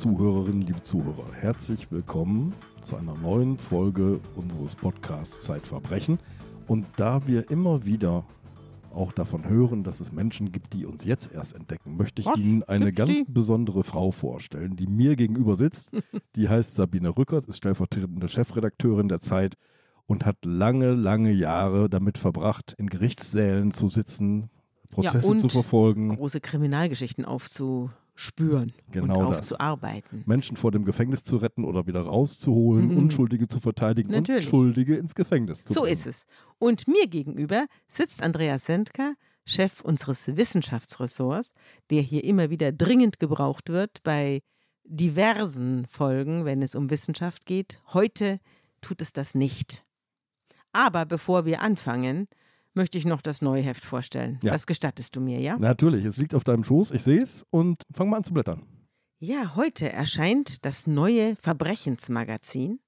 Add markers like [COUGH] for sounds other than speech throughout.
Liebe Zuhörerinnen, liebe Zuhörer, herzlich willkommen zu einer neuen Folge unseres Podcasts Zeitverbrechen. Und da wir immer wieder auch davon hören, dass es Menschen gibt, die uns jetzt erst entdecken, möchte ich Was? Ihnen eine Gibt's ganz die? besondere Frau vorstellen, die mir gegenüber sitzt. [LAUGHS] Die heißt Sabine Rückert, ist stellvertretende Chefredakteurin der Zeit und hat lange, lange Jahre damit verbracht, in Gerichtssälen zu sitzen, Prozesse und zu verfolgen, große Kriminalgeschichten aufzuspüren Genau und das. aufzuarbeiten. Menschen vor dem Gefängnis zu retten oder wieder rauszuholen, Mhm. Unschuldige zu verteidigen Natürlich. und Schuldige ins Gefängnis zu So bringen. ist es. Und mir gegenüber sitzt Andreas Sendker, Chef unseres Wissenschaftsressorts, der hier immer wieder dringend gebraucht wird bei diversen Folgen, wenn es um Wissenschaft geht. Heute tut es das nicht. Aber bevor wir anfangen, möchte ich noch das neue Heft vorstellen. Ja. Das gestattest du mir, ja? Natürlich, es liegt auf deinem Schoß, ich sehe es und fang mal an zu blättern. Ja, heute erscheint das neue Verbrechensmagazin,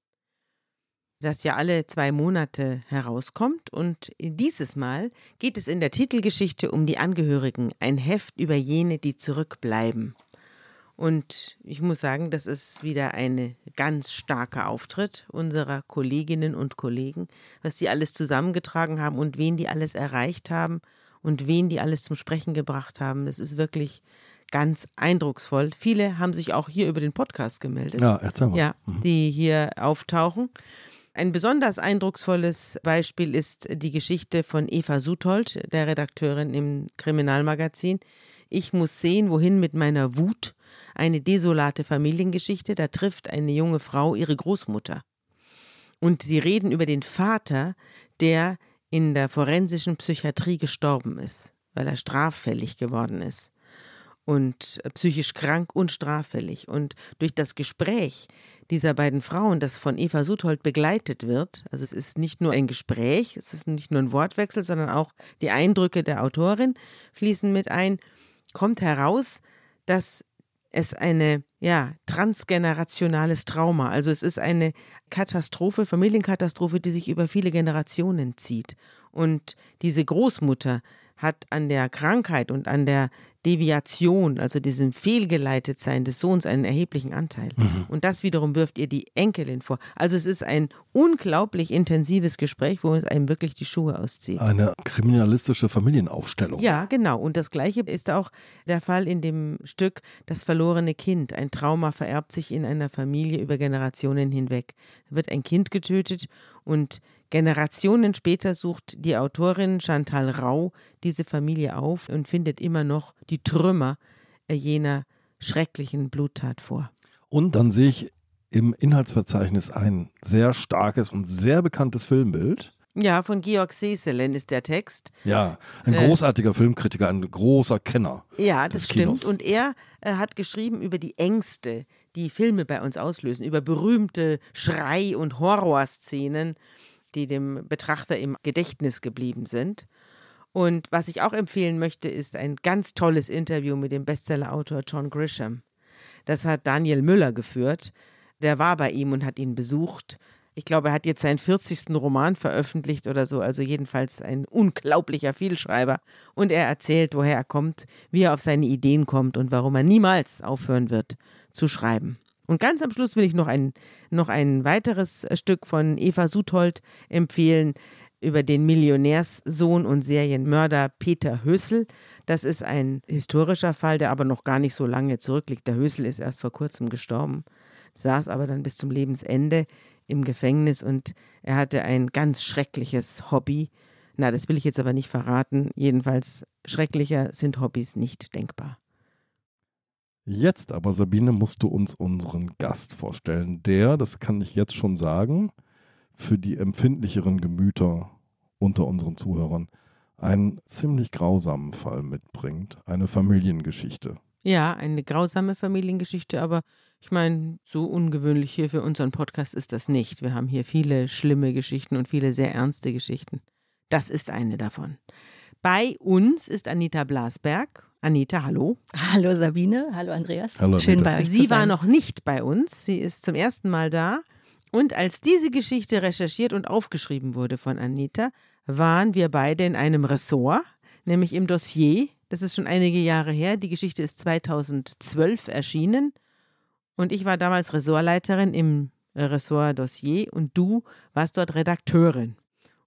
das ja alle zwei Monate herauskommt. Und dieses Mal geht es in der Titelgeschichte um die Angehörigen, ein Heft über jene, die zurückbleiben. Und ich muss sagen, das ist wieder ein ganz starker Auftritt unserer Kolleginnen und Kollegen, was die alles zusammengetragen haben und wen die alles erreicht haben und wen die alles zum Sprechen gebracht haben. Das ist wirklich ganz eindrucksvoll. Viele haben sich auch hier über den Podcast gemeldet. Ja, erzähl mal. Ja, die hier auftauchen. Ein besonders eindrucksvolles Beispiel ist die Geschichte von Eva Suthold, der Redakteurin im Kriminalmagazin. Ich muss sehen, wohin mit meiner Wut. Eine desolate Familiengeschichte. Da trifft eine junge Frau ihre Großmutter. Und sie reden über den Vater, der in der forensischen Psychiatrie gestorben ist, weil er straffällig geworden ist und psychisch krank und straffällig. Und durch das Gespräch dieser beiden Frauen, das von Eva Suthold begleitet wird, also es ist nicht nur ein Gespräch, es ist nicht nur ein Wortwechsel, sondern auch die Eindrücke der Autorin fließen mit ein, kommt heraus, dass es eine ja, transgenerationales Trauma, also es ist eine Katastrophe, Familienkatastrophe, die sich über viele Generationen zieht. Und diese Großmutter hat an der Krankheit und an der Deviation, also diesem Fehlgeleitetsein des Sohns, einen erheblichen Anteil. Und das wiederum wirft ihr die Enkelin vor. Also es ist ein unglaublich intensives Gespräch, wo es einem wirklich die Schuhe auszieht. Eine kriminalistische Familienaufstellung. Ja, genau. Und das Gleiche ist auch der Fall in dem Stück Das verlorene Kind. Ein Trauma vererbt sich in einer Familie über Generationen hinweg. Da wird ein Kind getötet und Generationen später sucht die Autorin Chantal Rau diese Familie auf und findet immer noch die Trümmer äh, jener schrecklichen Bluttat vor. Und dann sehe ich im Inhaltsverzeichnis ein sehr starkes und sehr bekanntes Filmbild. Ja, von Georg Seselen ist der Text. Ja, ein Äh. großartiger Filmkritiker, ein großer Kenner. Ja, das stimmt. Kinos. Und er äh, hat geschrieben über die Ängste, die Filme bei uns auslösen, über berühmte Schrei- und Horrorszenen, die dem Betrachter im Gedächtnis geblieben sind. Und was ich auch empfehlen möchte, ist ein ganz tolles Interview mit dem Bestsellerautor John Grisham. Das hat Daniel Müller geführt. Der war bei ihm und hat ihn besucht. Ich glaube, er hat jetzt seinen 40. Roman veröffentlicht oder so, also jedenfalls ein unglaublicher Vielschreiber. Und er erzählt, woher er kommt, wie er auf seine Ideen kommt und warum er niemals aufhören wird zu schreiben. Und ganz am Schluss will ich noch ein, noch ein weiteres äh, Stück von Eva Suthold empfehlen über den Millionärssohn und Serienmörder Peter Hösel. Das ist ein historischer Fall, der aber noch gar nicht so lange zurückliegt. Der Hösel ist erst vor kurzem gestorben, saß aber dann bis zum Lebensende im Gefängnis und er hatte ein ganz schreckliches Hobby. Na, das will ich jetzt aber nicht verraten. Jedenfalls schrecklicher sind Hobbys nicht denkbar. Jetzt aber, Sabine, musst du uns unseren Gast vorstellen, der, das kann ich jetzt schon sagen, für die empfindlicheren Gemüter unter unseren Zuhörern einen ziemlich grausamen Fall mitbringt, eine Familiengeschichte. Ja, eine grausame Familiengeschichte, aber ich meine, so ungewöhnlich hier für unseren Podcast ist das nicht. Wir haben hier viele schlimme Geschichten und viele sehr ernste Geschichten. Das ist eine davon. Bei uns ist Anita Blasberg. Anita, hallo. Hallo Sabine, hallo Andreas. Hallo, Schön Anita. bei euch zu Sie war noch nicht bei uns. Sie ist zum ersten Mal da. Und als diese Geschichte recherchiert und aufgeschrieben wurde von Anita, waren wir beide in einem Ressort, nämlich im Dossier. Das ist schon einige Jahre her. Die Geschichte ist 2012 erschienen. Und ich war damals Ressortleiterin im Ressort Dossier und du warst dort Redakteurin.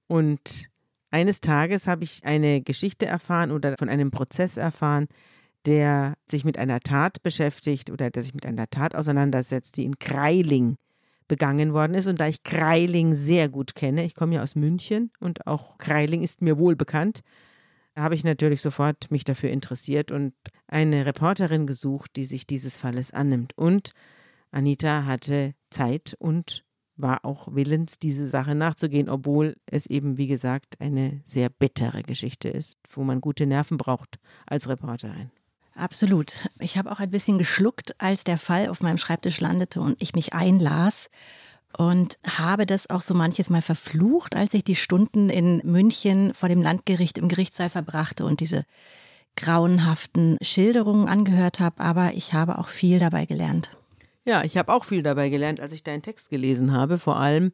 Und eines Tages habe ich eine Geschichte erfahren oder von einem Prozess erfahren, der sich mit einer Tat beschäftigt oder der sich mit einer Tat auseinandersetzt, die in Kreiling begangen worden ist. Und da ich Kreiling sehr gut kenne, ich komme ja aus München und auch Kreiling ist mir wohl bekannt, habe ich natürlich sofort mich dafür interessiert und eine Reporterin gesucht, die sich dieses Falles annimmt. Und Anita hatte Zeit und war auch willens, diese Sache nachzugehen, obwohl es eben, wie gesagt, eine sehr bittere Geschichte ist, wo man gute Nerven braucht als Reporterin. Absolut. Ich habe auch ein bisschen geschluckt, als der Fall auf meinem Schreibtisch landete und ich mich einlas und habe das auch so manches Mal verflucht, als ich die Stunden in München vor dem Landgericht im Gerichtssaal verbrachte und diese grauenhaften Schilderungen angehört habe, aber ich habe auch viel dabei gelernt. Ja, ich habe auch viel dabei gelernt, als ich deinen Text gelesen habe. Vor allem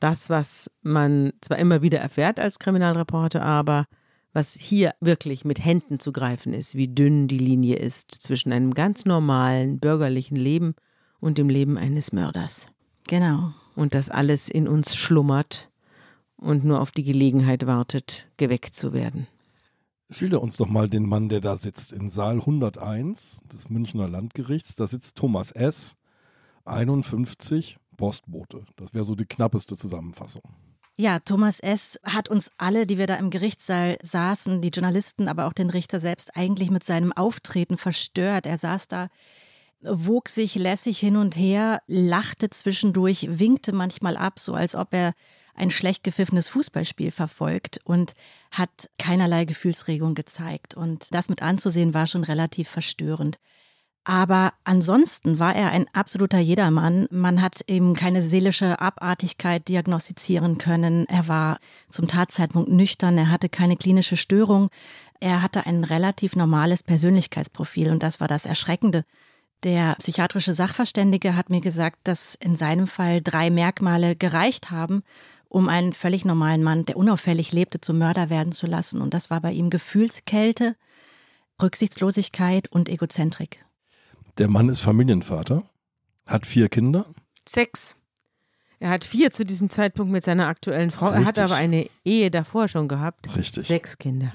das, was man zwar immer wieder erfährt als Kriminalreporter, aber was hier wirklich mit Händen zu greifen ist, wie dünn die Linie ist zwischen einem ganz normalen bürgerlichen Leben und dem Leben eines Mörders. Genau. Und das alles in uns schlummert und nur auf die Gelegenheit wartet, geweckt zu werden. Schilder uns doch mal den Mann, der da sitzt. In Saal 101 des Münchner Landgerichts. Da sitzt Thomas S., 51, Postbote. Das wäre so die knappeste Zusammenfassung. Ja, Thomas S. hat uns alle, die wir da im Gerichtssaal saßen, die Journalisten, aber auch den Richter selbst, eigentlich mit seinem Auftreten verstört. Er saß da, wog sich lässig hin und her, lachte zwischendurch, winkte manchmal ab, so als ob er ein schlecht gepfiffenes Fußballspiel verfolgt und hat keinerlei Gefühlsregung gezeigt. Und das mit anzusehen war schon relativ verstörend. Aber ansonsten war er ein absoluter Jedermann. Man hat eben keine seelische Abartigkeit diagnostizieren können. Er war zum Tatzeitpunkt nüchtern. Er hatte keine klinische Störung. Er hatte ein relativ normales Persönlichkeitsprofil und das war das Erschreckende. Der psychiatrische Sachverständige hat mir gesagt, dass in seinem Fall drei Merkmale gereicht haben, um einen völlig normalen Mann, der unauffällig lebte, zum Mörder werden zu lassen. Und das war bei ihm Gefühlskälte, Rücksichtslosigkeit und Egozentrik. Der Mann ist Familienvater, hat vier Kinder. Sechs. Er hat vier zu diesem Zeitpunkt mit seiner aktuellen Frau. Richtig. Er hat aber eine Ehe davor schon gehabt. Richtig. Sechs Kinder.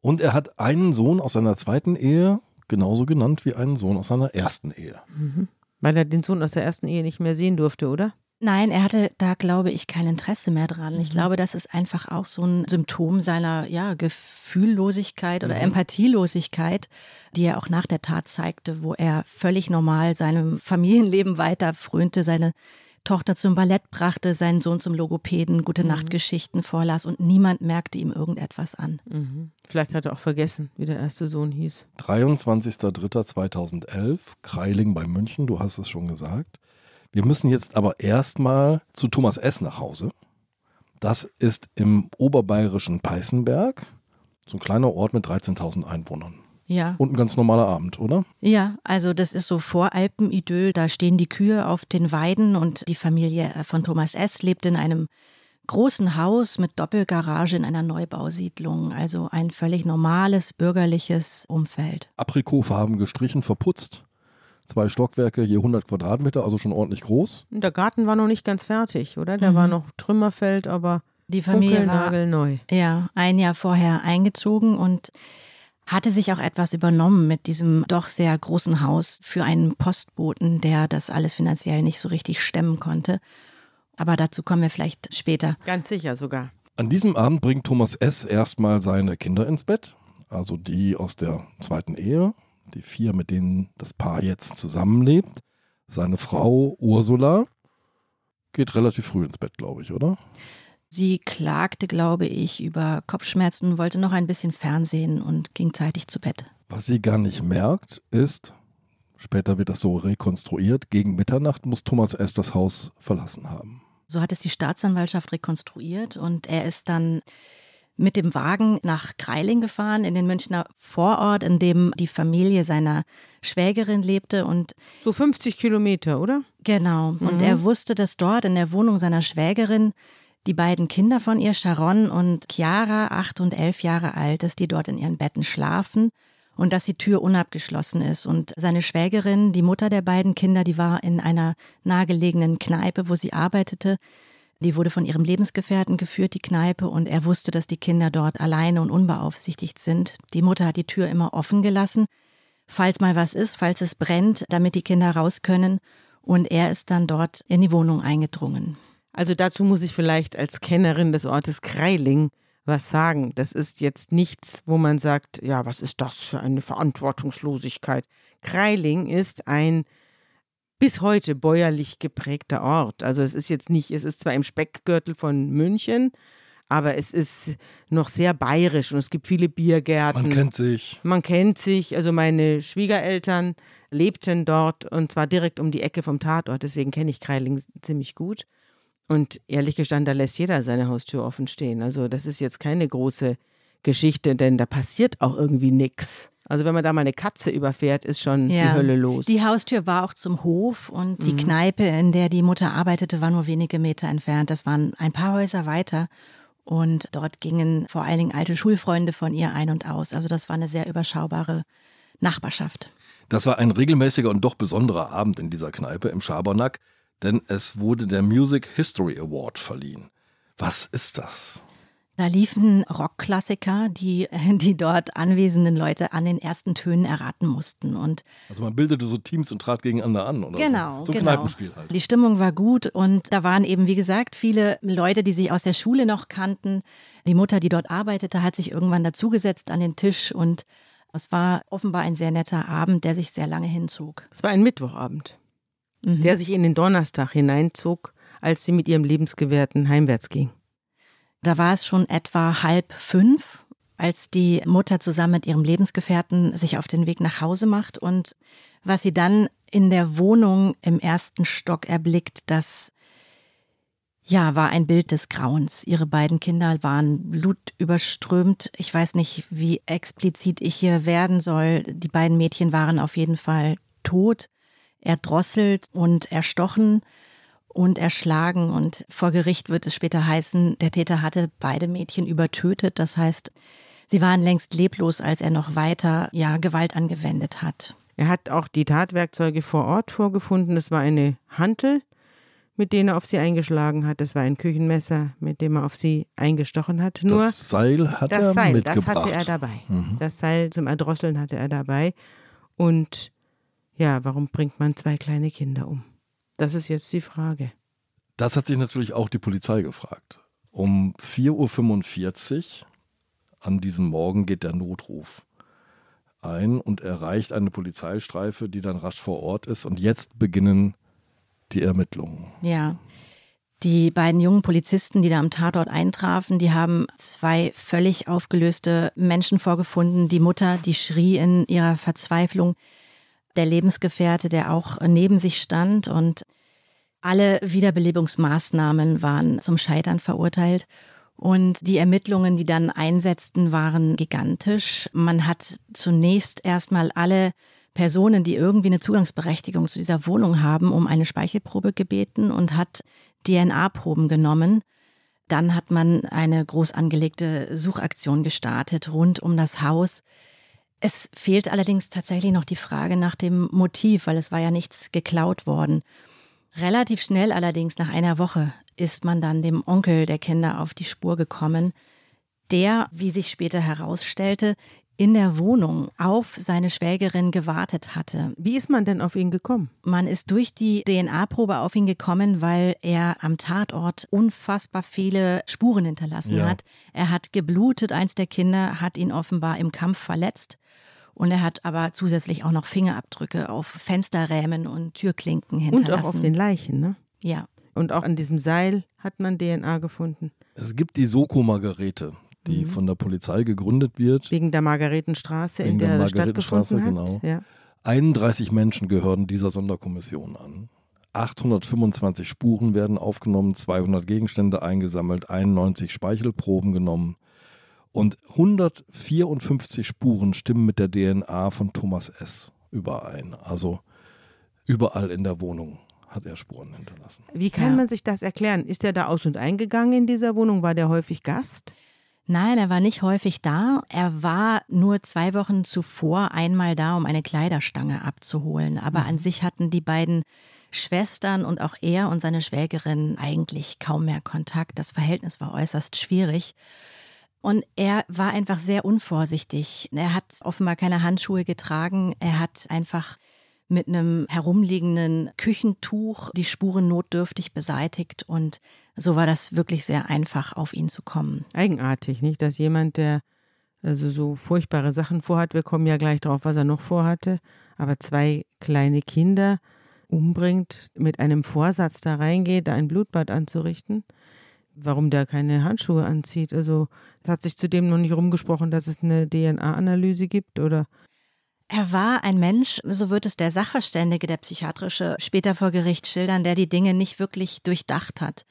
Und er hat einen Sohn aus seiner zweiten Ehe, genauso genannt wie einen Sohn aus seiner ersten Ehe. Mhm. Weil er den Sohn aus der ersten Ehe nicht mehr sehen durfte, oder? Nein, er hatte da, glaube ich, kein Interesse mehr dran. Ich Mhm. glaube, das ist einfach auch so ein Symptom seiner ja, Gefühllosigkeit oder Mhm. Empathielosigkeit, die er auch nach der Tat zeigte, wo er völlig normal seinem Familienleben weiter frönte, seine Tochter zum Ballett brachte, seinen Sohn zum Logopäden, gute Mhm. Nachtgeschichten vorlas und niemand merkte ihm irgendetwas an. Mhm. Vielleicht hat er auch vergessen, wie der erste Sohn hieß. 23.03.2011, Kreiling bei München, du hast es schon gesagt. Wir müssen jetzt aber erstmal zu Thomas S. nach Hause. Das ist im oberbayerischen Peißenberg, so ein kleiner Ort mit 13.000 Einwohnern. Ja. Und ein ganz normaler Abend, oder? Ja, also das ist so Voralpenidyll. Da stehen die Kühe auf den Weiden und die Familie äh, von Thomas S. lebt in einem großen Haus mit Doppelgarage in einer Neubausiedlung. Also ein völlig normales bürgerliches Umfeld. Aprikotfarben gestrichen, verputzt. Zwei Stockwerke, je 100 Quadratmeter, also schon ordentlich groß. Und der Garten war noch nicht ganz fertig, oder? Der war Mhm. noch Trümmerfeld, aber Die Familie war funkelnagelneu. ja ein Jahr vorher eingezogen und hatte sich auch etwas übernommen mit diesem doch sehr großen Haus für einen Postboten, der das alles finanziell nicht so richtig stemmen konnte. Aber dazu kommen wir vielleicht später. Ganz sicher sogar. An diesem Abend bringt Thomas S. erstmal seine Kinder ins Bett, also die aus der zweiten Ehe, die vier, mit denen das Paar jetzt zusammenlebt. Seine Frau Ursula geht relativ früh ins Bett, glaube ich, oder? Sie klagte, glaube ich, über Kopfschmerzen, wollte noch ein bisschen Fernsehen und ging zeitig zu Bett. Was sie gar nicht merkt, ist, später wird das so rekonstruiert, gegen Mitternacht muss Thomas S. das Haus verlassen haben. So hat es die Staatsanwaltschaft rekonstruiert und er ist dann mit dem Wagen nach Kreiling gefahren, in den Münchner Vorort, in dem die Familie seiner Schwägerin lebte. Und So 50 Kilometer, oder? genau, und er wusste, dass dort in der Wohnung seiner Schwägerin die beiden Kinder von ihr, Sharon und Chiara, acht und elf Jahre alt, dass die dort in ihren Betten schlafen. und dass die Tür unabgeschlossen ist. Und seine Schwägerin, die Mutter der beiden Kinder, die war in einer nahegelegenen Kneipe, wo sie arbeitete. Die wurde von ihrem Lebensgefährten geführt, die Kneipe, und er wusste, dass die Kinder dort alleine und unbeaufsichtigt sind. Die Mutter hat die Tür immer offen gelassen, falls mal was ist, falls es brennt, damit die Kinder raus können. Und er ist dann dort in die Wohnung eingedrungen. Also dazu muss ich vielleicht als Kennerin des Ortes Kreiling was sagen. Das ist jetzt nichts, wo man sagt, ja, was ist das für eine Verantwortungslosigkeit. Kreiling ist ein bis heute bäuerlich geprägter Ort. Also es ist jetzt nicht, es ist zwar im Speckgürtel von München, aber es ist noch sehr bayerisch und es gibt viele Biergärten. Man kennt sich. Man kennt sich. Also meine Schwiegereltern lebten dort und zwar direkt um die Ecke vom Tatort. Deswegen kenne ich Kreiling ziemlich gut. Und ehrlich gestanden, da lässt jeder seine Haustür offen stehen. Also das ist jetzt keine große Geschichte, denn da passiert auch irgendwie nichts. Also wenn man da mal eine Katze überfährt, ist schon ja. die Hölle los. Die Haustür war auch zum Hof und die mhm. Kneipe, in der die Mutter arbeitete, war nur wenige Meter entfernt. Das waren ein paar Häuser weiter. Und dort gingen vor allen Dingen alte Schulfreunde von ihr ein und aus. Also das war eine sehr überschaubare Nachbarschaft. Das war ein regelmäßiger und doch besonderer Abend in dieser Kneipe im Schabernack denn es wurde der Music History Award verliehen. Was ist das? Da liefen Rockklassiker, die [LAUGHS] die dort anwesenden Leute an den ersten Tönen erraten mussten. Und also man bildete so Teams und trat gegeneinander an, oder? Genau. So, so genau. Kneipenspiel halt. Die Stimmung war gut und da waren eben, wie gesagt, viele Leute, die sich aus der Schule noch kannten. Die Mutter, die dort arbeitete, hat sich irgendwann dazugesetzt an den Tisch und es war offenbar ein sehr netter Abend, der sich sehr lange hinzog. Es war ein Mittwochabend mhm. der sich in den Donnerstag hineinzog, als sie mit ihrem Lebensgewährten heimwärts ging. Da war es schon etwa halb fünf, als die Mutter zusammen mit ihrem Lebensgefährten sich auf den Weg nach Hause macht und was sie dann in der Wohnung im ersten Stock erblickt, das ja, war ein Bild des Grauens. Ihre beiden Kinder waren blutüberströmt. Ich weiß nicht, wie explizit ich hier werden soll. Die beiden Mädchen waren auf jeden Fall tot erdrosselt und erstochen und erschlagen. Und vor Gericht wird es später heißen, der Täter hatte beide Mädchen übertötet. Das heißt, sie waren längst leblos, als er noch weiter ja, Gewalt angewendet hat. Er hat auch die Tatwerkzeuge vor Ort vorgefunden. Es war eine Hantel, mit denen er auf sie eingeschlagen hat. Das war ein Küchenmesser, mit dem er auf sie eingestochen hat. Nur das Seil hat das er Seil, mitgebracht. Das hatte er dabei. Mhm. Das Seil zum Erdrosseln hatte er dabei. Und ja, warum bringt man zwei kleine Kinder um? Das ist jetzt die Frage. Das hat sich natürlich auch die Polizei gefragt. Um 4.45 Uhr an diesem Morgen geht der Notruf ein und erreicht eine Polizeistreife, die dann rasch vor Ort ist. Und jetzt beginnen die Ermittlungen. Ja. Die beiden jungen Polizisten, die da am Tatort eintrafen, die haben zwei völlig aufgelöste Menschen vorgefunden. Die Mutter, die schrie in ihrer Verzweiflung, der Lebensgefährte, der auch neben sich stand und alle Wiederbelebungsmaßnahmen waren zum Scheitern verurteilt. Und die Ermittlungen, die dann einsetzten, waren gigantisch. Man hat zunächst erstmal alle Personen, die irgendwie eine Zugangsberechtigung zu dieser Wohnung haben, um eine Speichelprobe gebeten und hat DNA-Proben genommen. Dann hat man eine groß angelegte Suchaktion gestartet rund um das Haus. Es fehlt allerdings tatsächlich noch die Frage nach dem Motiv, weil es war ja nichts geklaut worden. Relativ schnell allerdings, nach einer Woche, ist man dann dem Onkel der Kinder auf die Spur gekommen, der, wie sich später herausstellte, in der Wohnung auf seine Schwägerin gewartet hatte. Wie ist man denn auf ihn gekommen? Man ist durch die DNA-Probe auf ihn gekommen, weil er am Tatort unfassbar viele Spuren hinterlassen ja. hat. Er hat geblutet, eins der Kinder hat ihn offenbar im Kampf verletzt. Und er hat aber zusätzlich auch noch Fingerabdrücke auf Fensterrämen und Türklinken hinterlassen. Und auch auf den Leichen, ne? Ja. Und auch an diesem Seil hat man DNA gefunden. Es gibt die Soko-Margarete, die mhm. von der Polizei gegründet wird. Wegen der Margaretenstraße, Wegen in der, der stattgefunden hat. Genau. Ja. 31 Menschen gehören dieser Sonderkommission an. 825 Spuren werden aufgenommen, 200 Gegenstände eingesammelt, 91 Speichelproben genommen. Und 154 Spuren stimmen mit der DNA von Thomas S. überein. Also überall in der Wohnung hat er Spuren hinterlassen. Wie kann ja. man sich das erklären? Ist er da aus und eingegangen in dieser Wohnung? War der häufig Gast? Nein, er war nicht häufig da. Er war nur zwei Wochen zuvor einmal da, um eine Kleiderstange abzuholen. Aber mhm. an sich hatten die beiden Schwestern und auch er und seine Schwägerin eigentlich kaum mehr Kontakt. Das Verhältnis war äußerst schwierig. Und er war einfach sehr unvorsichtig. Er hat offenbar keine Handschuhe getragen. Er hat einfach mit einem herumliegenden Küchentuch die Spuren notdürftig beseitigt und so war das wirklich sehr einfach, auf ihn zu kommen. Eigenartig, nicht? Dass jemand, der also so furchtbare Sachen vorhat, wir kommen ja gleich drauf, was er noch vorhatte, aber zwei kleine Kinder umbringt, mit einem Vorsatz da reingeht, da ein Blutbad anzurichten. Warum der keine Handschuhe anzieht. Also, es hat sich zudem noch nicht rumgesprochen, dass es eine DNA-Analyse gibt oder er war ein Mensch, so wird es der Sachverständige, der Psychiatrische, später vor Gericht schildern, der die Dinge nicht wirklich durchdacht hat.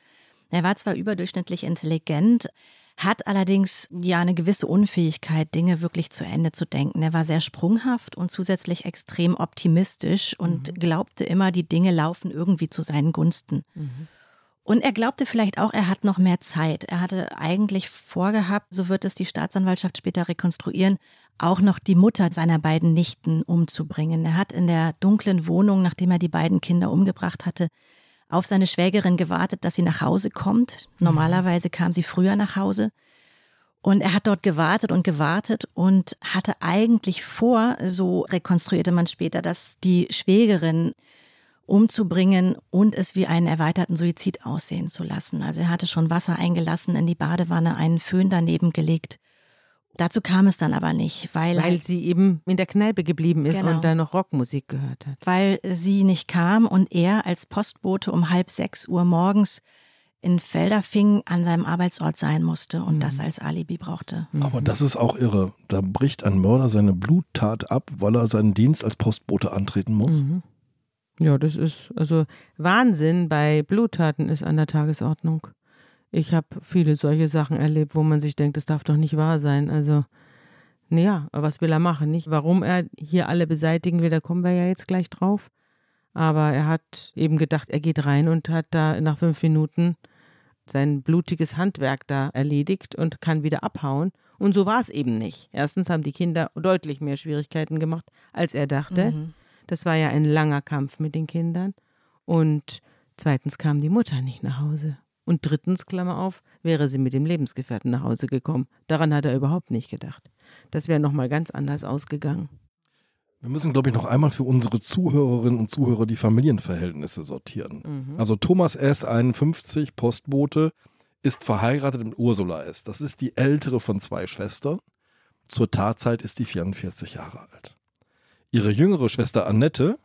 Er war zwar überdurchschnittlich intelligent, hat allerdings ja eine gewisse Unfähigkeit, Dinge wirklich zu Ende zu denken. Er war sehr sprunghaft und zusätzlich extrem optimistisch und mhm. glaubte immer, die Dinge laufen irgendwie zu seinen Gunsten. Mhm. Und er glaubte vielleicht auch, er hat noch mehr Zeit. Er hatte eigentlich vorgehabt, so wird es die Staatsanwaltschaft später rekonstruieren, auch noch die Mutter seiner beiden Nichten umzubringen. Er hat in der dunklen Wohnung, nachdem er die beiden Kinder umgebracht hatte, auf seine Schwägerin gewartet, dass sie nach Hause kommt. Mhm. Normalerweise kam sie früher nach Hause. Und er hat dort gewartet und gewartet und hatte eigentlich vor, so rekonstruierte man später, dass die Schwägerin umzubringen und es wie einen erweiterten Suizid aussehen zu lassen. Also er hatte schon Wasser eingelassen in die Badewanne, einen Föhn daneben gelegt. Dazu kam es dann aber nicht, weil. Weil sie eben in der Kneipe geblieben ist genau. und da noch Rockmusik gehört hat. Weil sie nicht kam und er als Postbote um halb sechs Uhr morgens in Felderfing an seinem Arbeitsort sein musste und mhm. das als Alibi brauchte. Aber das ist auch irre. Da bricht ein Mörder seine Bluttat ab, weil er seinen Dienst als Postbote antreten muss. Mhm. Ja, das ist, also Wahnsinn bei Bluttaten ist an der Tagesordnung. Ich habe viele solche Sachen erlebt, wo man sich denkt, das darf doch nicht wahr sein. Also, naja, was will er machen, nicht? Warum er hier alle beseitigen will, da kommen wir ja jetzt gleich drauf. Aber er hat eben gedacht, er geht rein und hat da nach fünf Minuten sein blutiges Handwerk da erledigt und kann wieder abhauen. Und so war es eben nicht. Erstens haben die Kinder deutlich mehr Schwierigkeiten gemacht, als er dachte. Mhm. Das war ja ein langer Kampf mit den Kindern. Und zweitens kam die Mutter nicht nach Hause. Und drittens, Klammer auf, wäre sie mit dem Lebensgefährten nach Hause gekommen. Daran hat er überhaupt nicht gedacht. Das wäre nochmal ganz anders ausgegangen. Wir müssen, glaube ich, noch einmal für unsere Zuhörerinnen und Zuhörer die Familienverhältnisse sortieren. Mhm. Also Thomas S., 51, Postbote, ist verheiratet mit Ursula S. Das ist die ältere von zwei Schwestern. Zur Tatzeit ist die 44 Jahre alt. Ihre jüngere Schwester Annette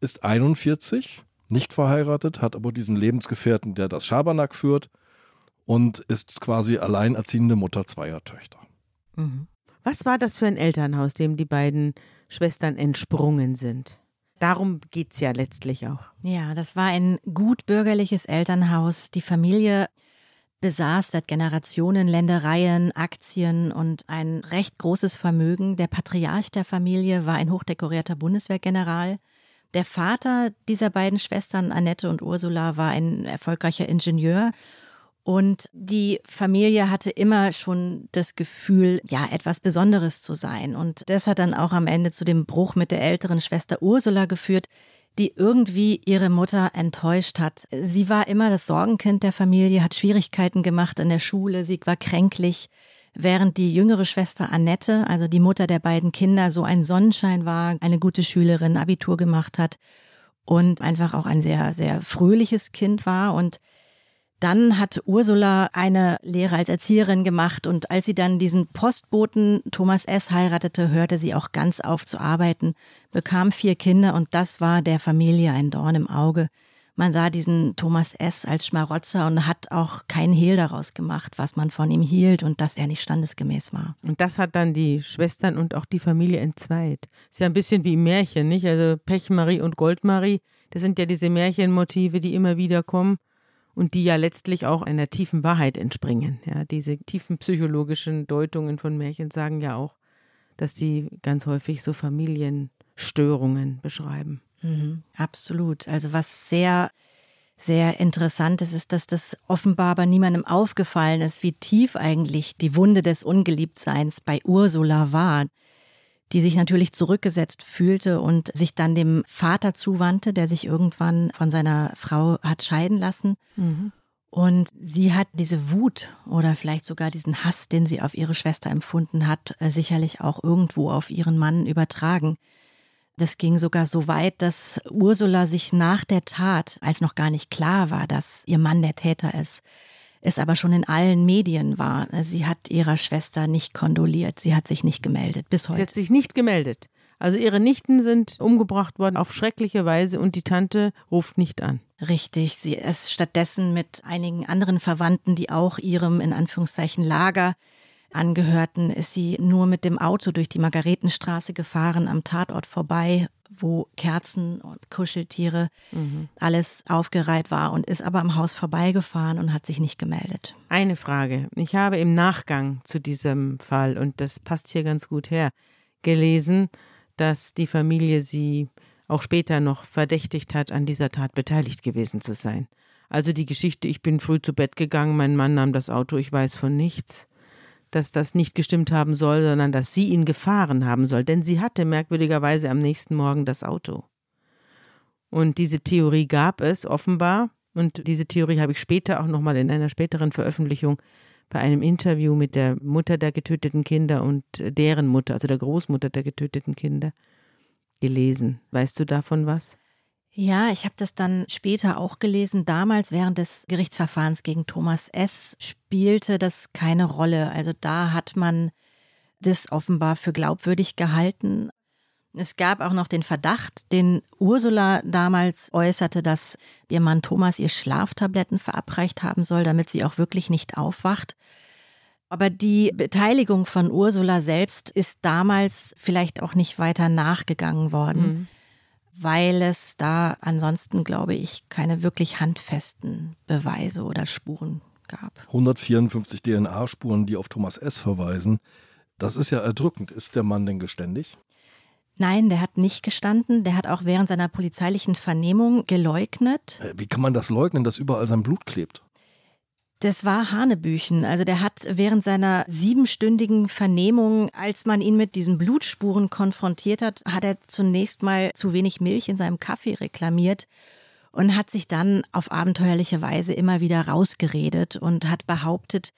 ist 41, nicht verheiratet, hat aber diesen Lebensgefährten, der das Schabernack führt und ist quasi alleinerziehende Mutter zweier Töchter. Mhm. Was war das für ein Elternhaus, dem die beiden Schwestern entsprungen sind? Darum geht es ja letztlich auch. Ja, das war ein gut bürgerliches Elternhaus. Die Familie besaß seit Generationen Ländereien, Aktien und ein recht großes Vermögen. Der Patriarch der Familie war ein hochdekorierter Bundeswehrgeneral. Der Vater dieser beiden Schwestern, Annette und Ursula, war ein erfolgreicher Ingenieur. Und die Familie hatte immer schon das Gefühl, ja, etwas Besonderes zu sein. Und das hat dann auch am Ende zu dem Bruch mit der älteren Schwester Ursula geführt, die irgendwie ihre Mutter enttäuscht hat. Sie war immer das Sorgenkind der Familie, hat Schwierigkeiten gemacht in der Schule, sie war kränklich, während die jüngere Schwester Annette, also die Mutter der beiden Kinder, so ein Sonnenschein war, eine gute Schülerin, Abitur gemacht hat und einfach auch ein sehr, sehr fröhliches Kind war und dann hat Ursula eine Lehre als Erzieherin gemacht und als sie dann diesen Postboten Thomas S. heiratete, hörte sie auch ganz auf zu arbeiten, bekam vier Kinder und das war der Familie ein Dorn im Auge. Man sah diesen Thomas S. als Schmarotzer und hat auch keinen Hehl daraus gemacht, was man von ihm hielt und dass er nicht standesgemäß war. Und das hat dann die Schwestern und auch die Familie entzweit. Ist ja ein bisschen wie Märchen, nicht? Also Pechmarie und Goldmarie, das sind ja diese Märchenmotive, die immer wieder kommen und die ja letztlich auch einer tiefen Wahrheit entspringen. Ja, diese tiefen psychologischen Deutungen von Märchen sagen ja auch, dass die ganz häufig so Familienstörungen beschreiben. Mhm, absolut. Also was sehr sehr interessant ist, ist, dass das offenbar aber niemandem aufgefallen ist, wie tief eigentlich die Wunde des Ungeliebtseins bei Ursula war, die sich natürlich zurückgesetzt fühlte und sich dann dem Vater zuwandte, der sich irgendwann von seiner Frau hat scheiden lassen. Mhm. Und sie hat diese Wut oder vielleicht sogar diesen Hass, den sie auf ihre Schwester empfunden hat, äh, sicherlich auch irgendwo auf ihren Mann übertragen. Das ging sogar so weit, dass Ursula sich nach der Tat, als noch gar nicht klar war, dass ihr Mann der Täter ist, es aber schon in allen Medien war. Sie hat ihrer Schwester nicht kondoliert, sie hat sich nicht gemeldet bis heute. Sie hat sich nicht gemeldet. Also ihre Nichten sind umgebracht worden auf schreckliche Weise und die Tante ruft nicht an. Richtig, sie ist stattdessen mit einigen anderen Verwandten, die auch ihrem in Anführungszeichen Lager angehörten, ist sie nur mit dem Auto durch die Margaretenstraße gefahren, am Tatort vorbei, wo Kerzen und Kuscheltiere, mhm. alles aufgereiht war und ist aber am Haus vorbeigefahren und hat sich nicht gemeldet. Eine Frage. Ich habe im Nachgang zu diesem Fall, und das passt hier ganz gut her, gelesen, dass die Familie sie auch später noch verdächtigt hat, an dieser Tat beteiligt gewesen zu sein. Also die Geschichte, ich bin früh zu Bett gegangen, mein Mann nahm das Auto, ich weiß von nichts, dass das nicht gestimmt haben soll, sondern dass sie ihn gefahren haben soll, denn sie hatte merkwürdigerweise am nächsten Morgen das Auto. Und diese Theorie gab es offenbar, und diese Theorie habe ich später auch nochmal in einer späteren Veröffentlichung bei einem Interview mit der Mutter der getöteten Kinder und deren Mutter, also der Großmutter der getöteten Kinder, gelesen. Weißt du davon was? Ja, ich habe das dann später auch gelesen. Damals während des Gerichtsverfahrens gegen Thomas S. spielte das keine Rolle. Also da hat man das offenbar für glaubwürdig gehalten. Es gab auch noch den Verdacht, den Ursula damals äußerte, dass ihr Mann Thomas ihr Schlaftabletten verabreicht haben soll, damit sie auch wirklich nicht aufwacht. Aber die Beteiligung von Ursula selbst ist damals vielleicht auch nicht weiter nachgegangen worden, mhm. Weil es da ansonsten, glaube ich, keine wirklich handfesten Beweise oder Spuren gab. 154 DNA-Spuren, die auf Thomas S. verweisen. Das ist ja erdrückend. Ist der Mann denn geständig? Nein, der hat nicht gestanden. Der hat auch während seiner polizeilichen Vernehmung geleugnet. Äh, wie kann man das leugnen, dass überall sein Blut klebt? Das war Hanebüchen. Also der hat während seiner siebenstündigen Vernehmung, als man ihn mit diesen Blutspuren konfrontiert hat, hat er zunächst mal zu wenig Milch in seinem Kaffee reklamiert und hat sich dann auf abenteuerliche Weise immer wieder rausgeredet und hat behauptet,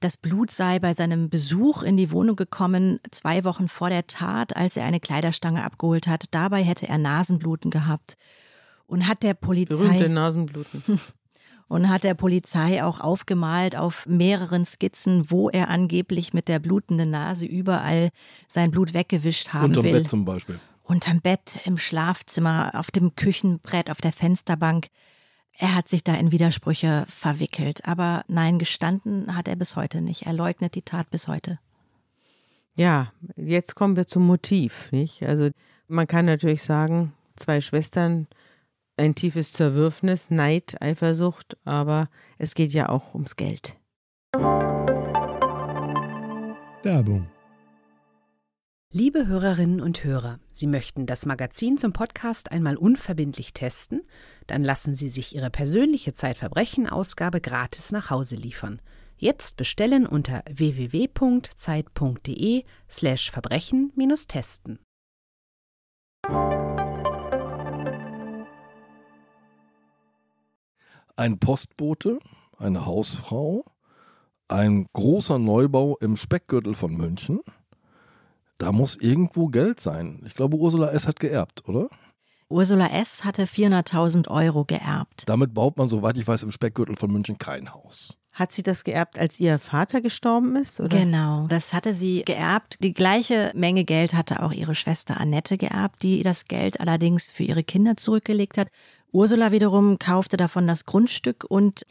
das Blut sei bei seinem Besuch in die Wohnung gekommen, zwei Wochen vor der Tat, als er eine Kleiderstange abgeholt hat. Dabei hätte er Nasenbluten gehabt und hat der Polizei. Berühmte Nasenbluten. [LAUGHS] Und hat der Polizei auch aufgemalt auf mehreren Skizzen, wo er angeblich mit der blutenden Nase überall sein Blut weggewischt haben Unterm will. Bett zum Beispiel. Unterm Bett, im Schlafzimmer, auf dem Küchenbrett, auf der Fensterbank. Er hat sich da in Widersprüche verwickelt. Aber nein, gestanden hat er bis heute nicht. Er leugnet die Tat bis heute. Ja, jetzt kommen wir zum Motiv, nicht? Also man kann natürlich sagen, zwei Schwestern, ein tiefes Zerwürfnis, Neid, Eifersucht, aber es geht ja auch ums Geld. Werbung Liebe Hörerinnen und Hörer, Sie möchten das Magazin zum Podcast einmal unverbindlich testen? Dann lassen Sie sich Ihre persönliche Zeitverbrechen-Ausgabe gratis nach Hause liefern. Jetzt bestellen unter www.zeit.de/slash Ein Postbote, eine Hausfrau, ein großer Neubau im Speckgürtel von München – da muss irgendwo Geld sein. Ich glaube, Ursula S. hat geerbt, oder? Ursula S. hatte 400.000 Euro geerbt. Damit baut man, soweit ich weiß, im Speckgürtel von München kein Haus. Hat sie das geerbt, als ihr Vater gestorben ist? Oder? Genau, das hatte sie geerbt. Die gleiche Menge Geld hatte auch ihre Schwester Annette geerbt, die das Geld allerdings für ihre Kinder zurückgelegt hat. Ursula wiederum kaufte davon das Grundstück und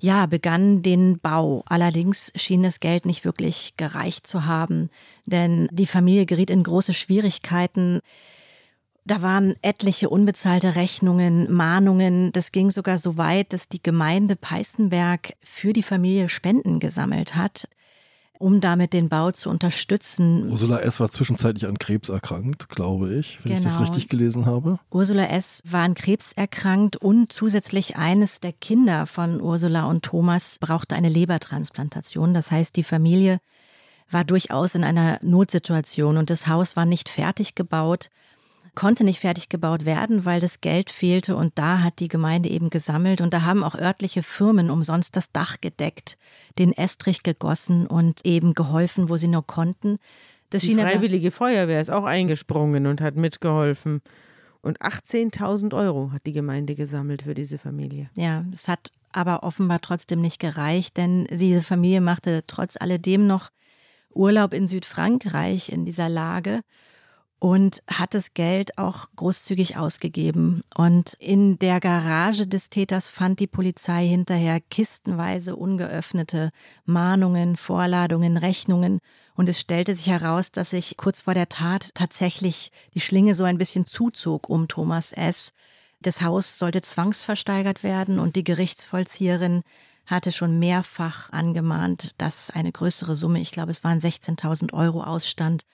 ja, begann den Bau. Allerdings schien das Geld nicht wirklich gereicht zu haben, denn die Familie geriet in große Schwierigkeiten. Da waren etliche unbezahlte Rechnungen, Mahnungen. Das ging sogar so weit, dass die Gemeinde Peißenberg für die Familie Spenden gesammelt hat. Um damit den Bau zu unterstützen. Ursula S. war zwischenzeitlich an Krebs erkrankt, glaube ich, wenn genau. ich das genau. richtig gelesen habe. Ursula S. war an Krebs erkrankt und zusätzlich eines der Kinder von Ursula und Thomas brauchte eine Lebertransplantation. Das heißt, die Familie war durchaus in einer Notsituation und das Haus war nicht fertig gebaut konnte nicht fertig gebaut werden, weil das Geld fehlte und da hat die Gemeinde eben gesammelt und da haben auch örtliche Firmen umsonst das Dach gedeckt, den Estrich gegossen und eben geholfen, wo sie nur konnten. Das die Freiwillige Feuerwehr ist auch eingesprungen und hat mitgeholfen. Und 18.000 Euro hat die Gemeinde gesammelt für diese Familie. Ja, es hat aber offenbar trotzdem nicht gereicht, denn diese Familie machte trotz alledem noch Urlaub in Südfrankreich in dieser Lage und hat das Geld auch großzügig ausgegeben. Und in der Garage des Täters fand die Polizei hinterher kistenweise ungeöffnete Mahnungen, Vorladungen, Rechnungen. Und es stellte sich heraus, dass sich kurz vor der Tat tatsächlich die Schlinge so ein bisschen zuzog um Thomas S. Das Haus sollte zwangsversteigert werden und die Gerichtsvollzieherin hatte schon mehrfach angemahnt, dass eine größere Summe, ich glaube es waren 16.000 Euro, ausstand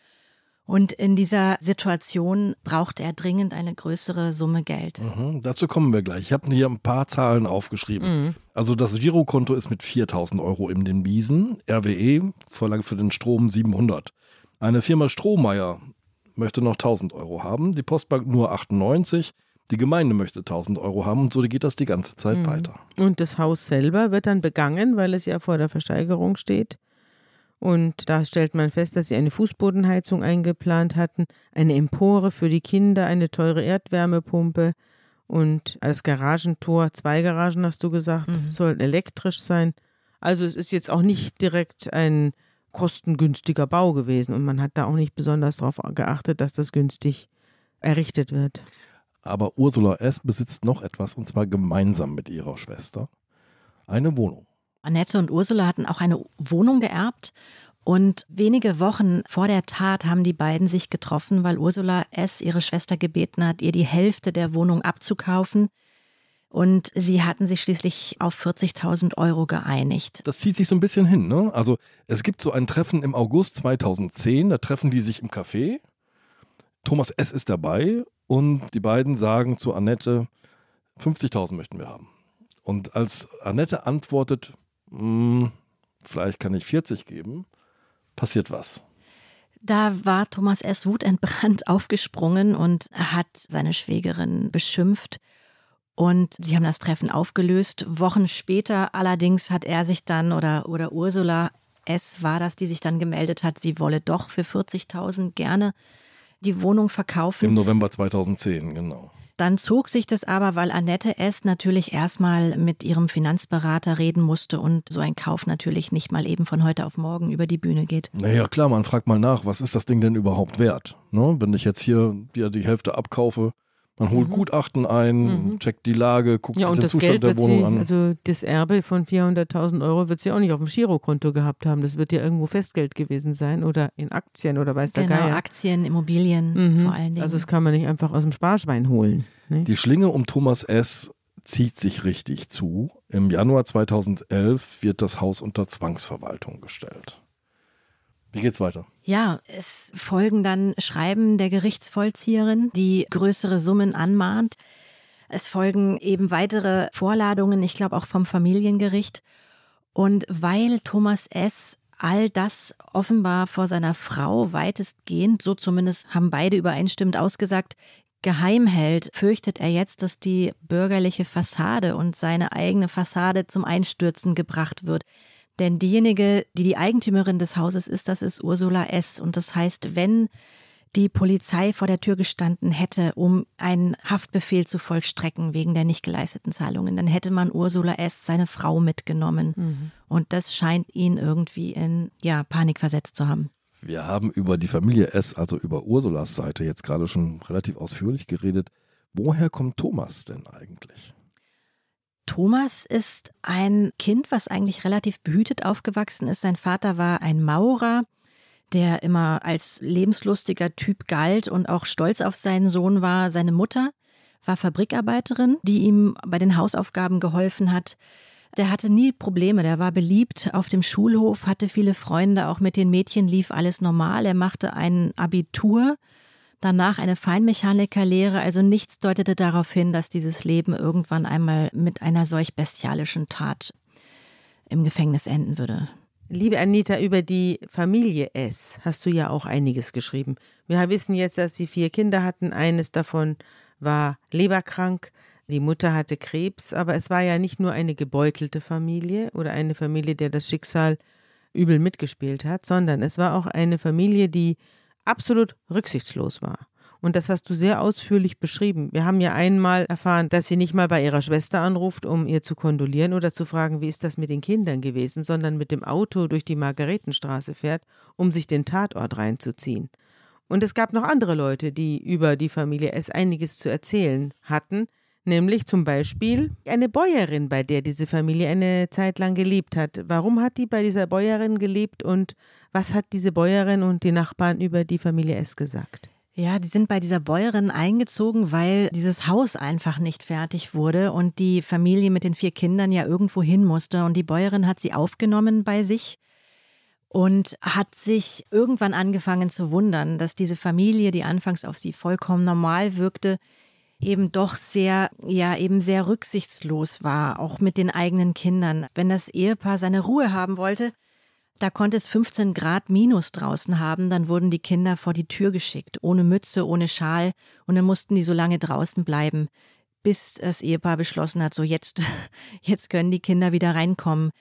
und in dieser Situation brauchte er dringend eine größere Summe Geld. Mhm, dazu kommen wir gleich. Ich habe hier ein paar Zahlen aufgeschrieben. Mhm. Also das Girokonto ist mit 4000 Euro in den Wiesen. RWE verlangt für den Strom 700. Eine Firma Strohmeier möchte noch 1000 Euro haben. Die Postbank nur 98. Die Gemeinde möchte 1000 Euro haben und so geht das die ganze Zeit mhm. weiter. Und das Haus selber wird dann begangen, weil es ja vor der Versteigerung steht. Und da stellt man fest, dass sie eine Fußbodenheizung eingeplant hatten, eine Empore für die Kinder, eine teure Erdwärmepumpe und als Garagentor, zwei Garagen hast du gesagt, mhm. sollten elektrisch sein. Also es ist jetzt auch nicht direkt ein kostengünstiger Bau gewesen und man hat da auch nicht besonders darauf geachtet, dass das günstig errichtet wird. Aber Ursula S. besitzt noch etwas und zwar gemeinsam mit ihrer Schwester eine Wohnung. Annette und Ursula hatten auch eine Wohnung geerbt. Und wenige Wochen vor der Tat haben die beiden sich getroffen, weil Ursula S. ihre Schwester gebeten hat, ihr die Hälfte der Wohnung abzukaufen. Und sie hatten sich schließlich auf 40.000 Euro geeinigt. Das zieht sich so ein bisschen hin. Ne? Also es gibt so ein Treffen im August 2010, da treffen die sich im Café. Thomas S. ist dabei und die beiden sagen zu Annette, 50.000 möchten wir haben. Und als Annette antwortet, hm, vielleicht kann ich 40 geben, passiert was. Da war Thomas S. wutentbrannt [LAUGHS] aufgesprungen und hat seine Schwägerin beschimpft. Und sie haben das Treffen aufgelöst. Wochen später allerdings hat er sich dann oder, oder Ursula S. war das, die sich dann gemeldet hat, sie wolle doch für 40.000 gerne die Wohnung verkaufen. Im November 2010, genau. Dann zog sich das aber, weil Annette S. natürlich erstmal mit ihrem Finanzberater reden musste und so ein Kauf natürlich nicht mal eben von heute auf morgen über die Bühne geht. Naja, klar, man fragt mal nach, was ist das Ding denn überhaupt wert? Ne? Wenn ich jetzt hier dir die Hälfte abkaufe, man holt mhm. Gutachten ein, mhm. checkt die Lage, guckt ja, sich den Zustand Geld der Wohnung sie, an. Also das Erbe von 400.000 Euro wird sie auch nicht auf dem Girokonto gehabt haben. Das wird ja irgendwo Festgeld gewesen sein oder in Aktien oder weiß genau, der Geier. Aktien, Immobilien mhm. vor allen Dingen. Also das kann man nicht einfach aus dem Sparschwein holen. Ne? Die Schlinge um Thomas S. zieht sich richtig zu. Im Januar 2011 wird das Haus unter Zwangsverwaltung gestellt. Wie geht's weiter? Ja, es folgen dann Schreiben der Gerichtsvollzieherin, die größere Summen anmahnt. Es folgen eben weitere Vorladungen, ich glaube auch vom Familiengericht. Und weil Thomas S. all das offenbar vor seiner Frau weitestgehend, so zumindest haben beide übereinstimmend ausgesagt, geheim hält, fürchtet er jetzt, dass die bürgerliche Fassade und seine eigene Fassade zum Einstürzen gebracht wird. Denn diejenige, die die Eigentümerin des Hauses ist, das ist Ursula S. Und das heißt, wenn die Polizei vor der Tür gestanden hätte, um einen Haftbefehl zu vollstrecken wegen der nicht geleisteten Zahlungen, dann hätte man Ursula S., seine Frau, mitgenommen. Mhm. Und das scheint ihn irgendwie in ja, Panik versetzt zu haben. Wir haben über die Familie S., also über Ursulas Seite, jetzt gerade schon relativ ausführlich geredet. Woher kommt Thomas denn eigentlich? Thomas ist ein Kind, was eigentlich relativ behütet aufgewachsen ist. Sein Vater war ein Maurer, der immer als lebenslustiger Typ galt und auch stolz auf seinen Sohn war. Seine Mutter war Fabrikarbeiterin, die ihm bei den Hausaufgaben geholfen hat. Der hatte nie Probleme, der war beliebt auf dem Schulhof, hatte viele Freunde, auch mit den Mädchen lief alles normal. Er machte ein Abitur, danach eine Feinmechanikerlehre, also nichts deutete darauf hin, dass dieses Leben irgendwann einmal mit einer solch bestialischen Tat im Gefängnis enden würde. Liebe Anita, über die Familie S hast du ja auch einiges geschrieben. Wir wissen jetzt, dass sie vier Kinder hatten. Eines davon war leberkrank, die Mutter hatte Krebs, aber es war ja nicht nur eine gebeutelte Familie oder eine Familie, der das Schicksal übel mitgespielt hat, sondern es war auch eine Familie, die absolut rücksichtslos war. Und das hast du sehr ausführlich beschrieben. Wir haben ja einmal erfahren, dass sie nicht mal bei ihrer Schwester anruft, um ihr zu kondolieren oder zu fragen, wie ist das mit den Kindern gewesen, sondern mit dem Auto durch die Margaretenstraße fährt, um sich den Tatort reinzuziehen. Und es gab noch andere Leute, die über die Familie S einiges zu erzählen hatten, nämlich zum Beispiel eine Bäuerin, bei der diese Familie eine Zeit lang gelebt hat. Warum hat die bei dieser Bäuerin gelebt und was hat diese Bäuerin und die Nachbarn über die Familie S gesagt? Ja, die sind bei dieser Bäuerin eingezogen, weil dieses Haus einfach nicht fertig wurde und die Familie mit den vier Kindern ja irgendwo hin musste. Und die Bäuerin hat sie aufgenommen bei sich und hat sich irgendwann angefangen zu wundern, dass diese Familie, die anfangs auf sie vollkommen normal wirkte, eben doch sehr, ja, eben sehr rücksichtslos war, auch mit den eigenen Kindern. Wenn das Ehepaar seine Ruhe haben wollte, da konnte es 15 Grad minus draußen haben, dann wurden die Kinder vor die Tür geschickt, ohne Mütze, ohne Schal, und dann mussten die so lange draußen bleiben, bis das Ehepaar beschlossen hat, so jetzt, [LAUGHS] jetzt können die Kinder wieder reinkommen.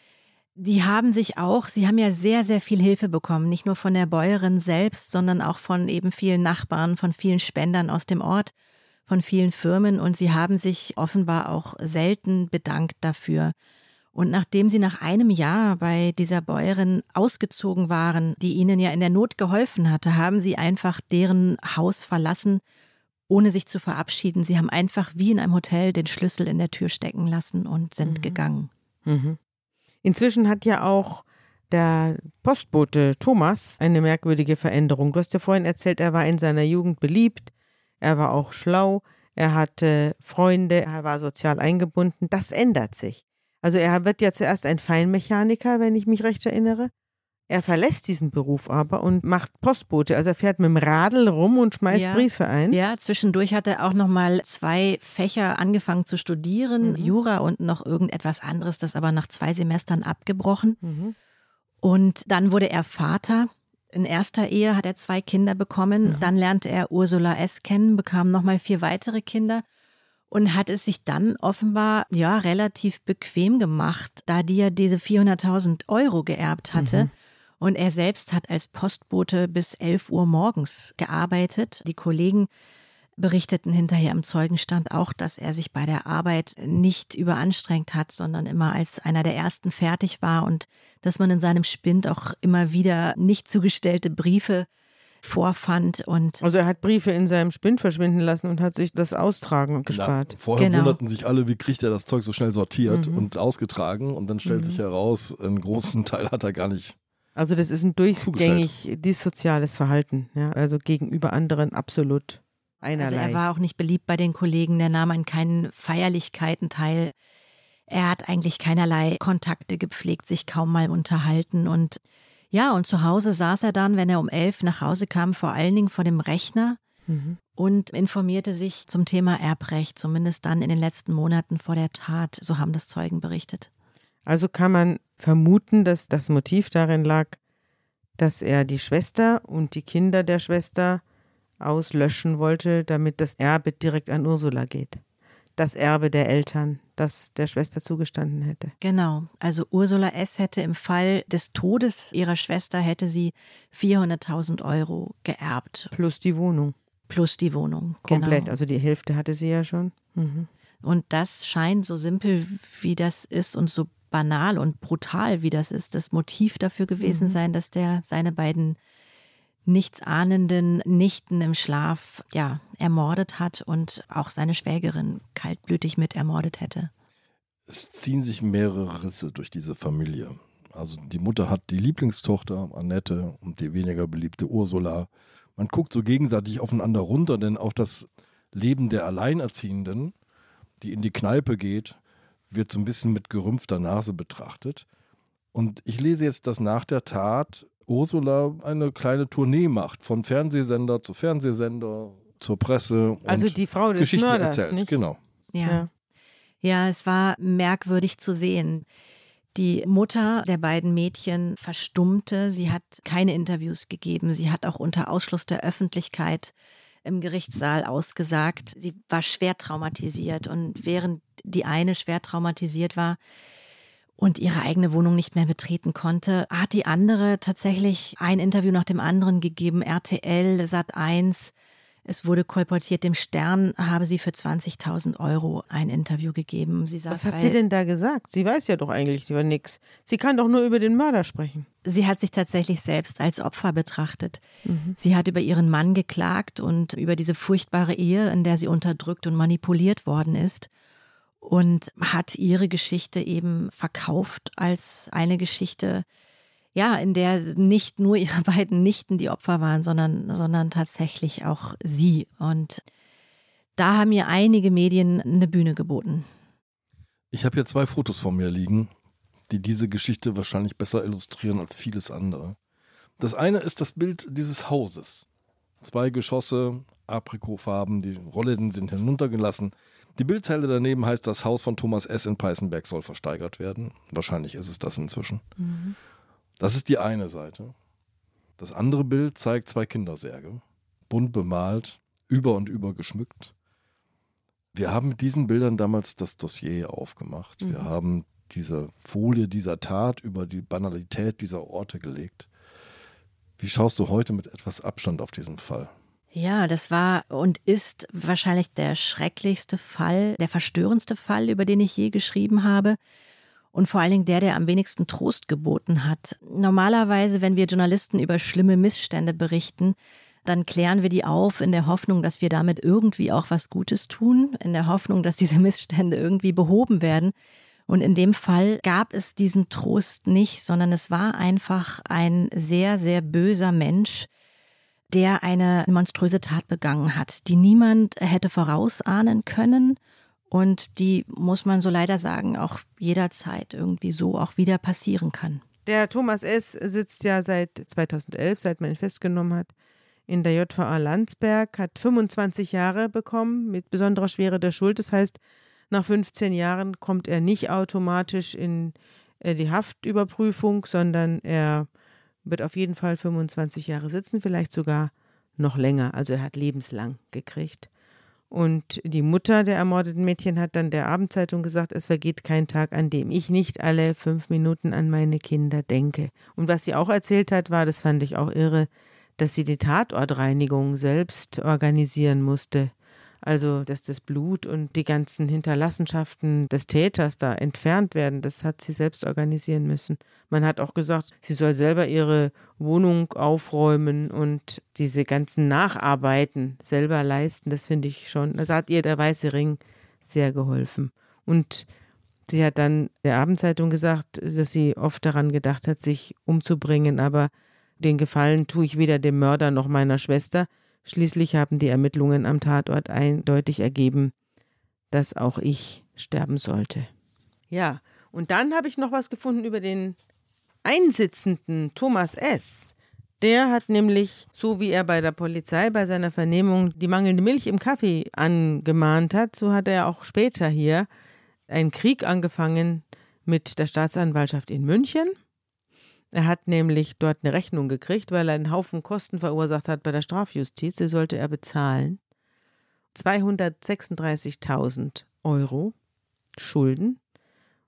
Die haben sich auch, sie haben ja sehr, sehr viel Hilfe bekommen, nicht nur von der Bäuerin selbst, sondern auch von eben vielen Nachbarn, von vielen Spendern aus dem Ort, von vielen Firmen und sie haben sich offenbar auch selten bedankt dafür. Und nachdem sie nach einem Jahr bei dieser Bäuerin ausgezogen waren, die ihnen ja in der Not geholfen hatte, haben sie einfach deren Haus verlassen, ohne sich zu verabschieden. Sie haben einfach wie in einem Hotel den Schlüssel in der Tür stecken lassen und sind mhm. gegangen. Mhm. Inzwischen hat ja auch der Postbote Thomas eine merkwürdige Veränderung. Du hast ja vorhin erzählt, er war in seiner Jugend beliebt, er war auch schlau, er hatte Freunde, er war sozial eingebunden. Das ändert sich. Also er wird ja zuerst ein Feinmechaniker, wenn ich mich recht erinnere. Er verlässt diesen Beruf aber und macht Postbote. Also er fährt mit dem Radl rum und schmeißt ja, Briefe ein. Ja, zwischendurch hat er auch noch mal zwei Fächer angefangen zu studieren, mhm. Jura und noch irgendetwas anderes, das aber nach zwei Semestern abgebrochen. Mhm. Und dann wurde er Vater. In erster Ehe hat er zwei Kinder bekommen. Mhm. Dann lernte er Ursula S. kennen, bekam noch mal vier weitere Kinder und hat es sich dann offenbar ja relativ bequem gemacht, da die ja diese 400.000 Euro geerbt hatte. Mhm. Und er selbst hat als Postbote bis 11 Uhr morgens gearbeitet. Die Kollegen berichteten hinterher im Zeugenstand auch, dass er sich bei der Arbeit nicht überanstrengt hat, sondern immer als einer der ersten fertig war und dass man in seinem Spind auch immer wieder nicht zugestellte Briefe vorfand. Und also er hat Briefe in seinem Spind verschwinden lassen und hat sich das Austragen gespart. Ja, vorher genau. wunderten sich alle, wie kriegt er das Zeug so schnell sortiert mhm. und ausgetragen und dann stellt mhm. sich heraus, einen großen [LAUGHS] Teil hat er gar nicht. Also das ist ein durchgängig dissoziales Verhalten, ja, also gegenüber anderen absolut einerlei. Also er war auch nicht beliebt bei den Kollegen, der nahm an keinen Feierlichkeiten teil. Er hat eigentlich keinerlei Kontakte gepflegt, sich kaum mal unterhalten und ja, und zu Hause saß er dann, wenn er um elf nach Hause kam, vor allen Dingen vor dem Rechner mhm. und informierte sich zum Thema Erbrecht, zumindest dann in den letzten Monaten vor der Tat. So haben das Zeugen berichtet. Also kann man vermuten, dass das Motiv darin lag, dass er die Schwester und die Kinder der Schwester auslöschen wollte, damit das Erbe direkt an Ursula geht. Das Erbe der Eltern, das der Schwester zugestanden hätte. Genau. Also Ursula S. hätte im Fall des Todes ihrer Schwester hätte sie 400.000 Euro geerbt. Plus die Wohnung. Plus die Wohnung. Komplett. Genau. Also die Hälfte hatte sie ja schon. Mhm. Und das scheint so simpel, wie das ist und so banal und brutal, wie das ist, das Motiv dafür gewesen mhm. sein, dass der seine beiden nichtsahnenden Nichten im Schlaf ja, ermordet hat und auch seine Schwägerin kaltblütig mit ermordet hätte. Es ziehen sich mehrere Risse durch diese Familie. Also die Mutter hat die Lieblingstochter Annette und die weniger beliebte Ursula. Man guckt so gegenseitig aufeinander runter, denn auch das Leben der Alleinerziehenden, die in die Kneipe geht, wird so ein bisschen mit gerümpfter Nase betrachtet. Und ich lese jetzt, dass nach der Tat Ursula eine kleine Tournee macht, von Fernsehsender zu Fernsehsender, zur Presse. Und Also die Frau des Geschichten Mörders, erzählt. nicht? Genau. Ja. Ja. ja, es war merkwürdig zu sehen. Die Mutter der beiden Mädchen verstummte. Sie hat keine Interviews gegeben. Sie hat auch unter Ausschluss der Öffentlichkeit im Gerichtssaal ausgesagt. Sie war schwer traumatisiert und während die eine schwer traumatisiert war und ihre eigene Wohnung nicht mehr betreten konnte, hat die andere tatsächlich ein Interview nach dem anderen gegeben. RTL, Sat 1. Es wurde kolportiert, dem Stern habe sie für 20.000 Euro ein Interview gegeben. Sie Was sagt, hat sie denn da gesagt? Sie weiß ja doch eigentlich über nichts. Sie kann doch nur über den Mörder sprechen. Sie hat sich tatsächlich selbst als Opfer betrachtet. Sie hat über ihren Mann geklagt und über diese furchtbare Ehe, in der sie unterdrückt und manipuliert worden ist. Und hat ihre Geschichte eben verkauft als eine Geschichte, ja, in der nicht nur ihre [LAUGHS] beiden Nichten die Opfer waren, sondern, sondern tatsächlich auch sie. Und da haben mir einige Medien eine Bühne geboten. Ich habe hier zwei Fotos von mir liegen, die diese Geschichte wahrscheinlich besser illustrieren als vieles andere. Das eine ist das Bild dieses Hauses. Zwei Geschosse, Aprikotfarben, die Rollläden sind hinuntergelassen. Die Bildzeile daneben heißt, das Haus von Thomas S. in Peißenberg soll versteigert werden. Wahrscheinlich ist es das inzwischen. Das ist die eine Seite. Das andere Bild zeigt zwei Kindersärge, bunt bemalt, über und über geschmückt. Wir haben mit diesen Bildern damals das Dossier aufgemacht. Wir haben diese Folie dieser Tat über die Banalität dieser Orte gelegt. Wie schaust du heute mit etwas Abstand auf diesen Fall? Ja, das war und ist wahrscheinlich der schrecklichste Fall, der verstörendste Fall, über den ich je geschrieben habe. Und vor allen Dingen der, der am wenigsten Trost geboten hat. Normalerweise, wenn wir Journalisten über schlimme Missstände berichten, dann klären wir die auf in der Hoffnung, dass wir damit irgendwie auch was Gutes tun, in der Hoffnung, dass diese Missstände irgendwie behoben werden. Und in dem Fall gab es diesen Trost nicht, sondern es war einfach ein sehr, sehr böser Mensch, der eine monströse Tat begangen hat, die niemand hätte vorausahnen können und die, muss man so leider sagen, auch jederzeit irgendwie so auch wieder passieren kann. Der Thomas S. sitzt ja seit 2011, seit man ihn festgenommen hat, in der JVA Landsberg, hat 25 Jahre bekommen mit besonderer Schwere der Schuld. Das heißt, nach 15 Jahren kommt er nicht automatisch in äh, die Haftüberprüfung, sondern er wird auf jeden Fall 25 Jahre sitzen, vielleicht sogar noch länger. Also er hat lebenslang gekriegt. Und die Mutter der ermordeten Mädchen hat dann der Abendzeitung gesagt, es vergeht kein Tag, an dem ich nicht alle fünf Minuten an meine Kinder denke. Und was sie auch erzählt hat, war, das fand ich auch irre, dass sie die Tatortreinigung selbst organisieren musste. Also, dass das Blut und die ganzen Hinterlassenschaften des Täters da entfernt werden, das hat sie selbst organisieren müssen. Man hat auch gesagt, sie soll selber ihre Wohnung aufräumen und diese ganzen Nacharbeiten selber leisten. Das finde ich schon, das hat ihr der Weiße Ring sehr geholfen. Und sie hat dann der Abendzeitung gesagt, dass sie oft daran gedacht hat, sich umzubringen, aber den Gefallen tue ich weder dem Mörder noch meiner Schwester. Schließlich haben die Ermittlungen am Tatort eindeutig ergeben, dass auch ich sterben sollte. Ja, und dann habe ich noch was gefunden über den Einsitzenden Thomas S. Der hat nämlich, so wie er bei der Polizei bei seiner Vernehmung die mangelnde Milch im Kaffee angemahnt hat, so hat er auch später hier einen Krieg angefangen mit der Staatsanwaltschaft in München. Er hat nämlich dort eine Rechnung gekriegt, weil er einen Haufen Kosten verursacht hat bei der Strafjustiz. Die sollte er bezahlen. 236.000 Euro Schulden.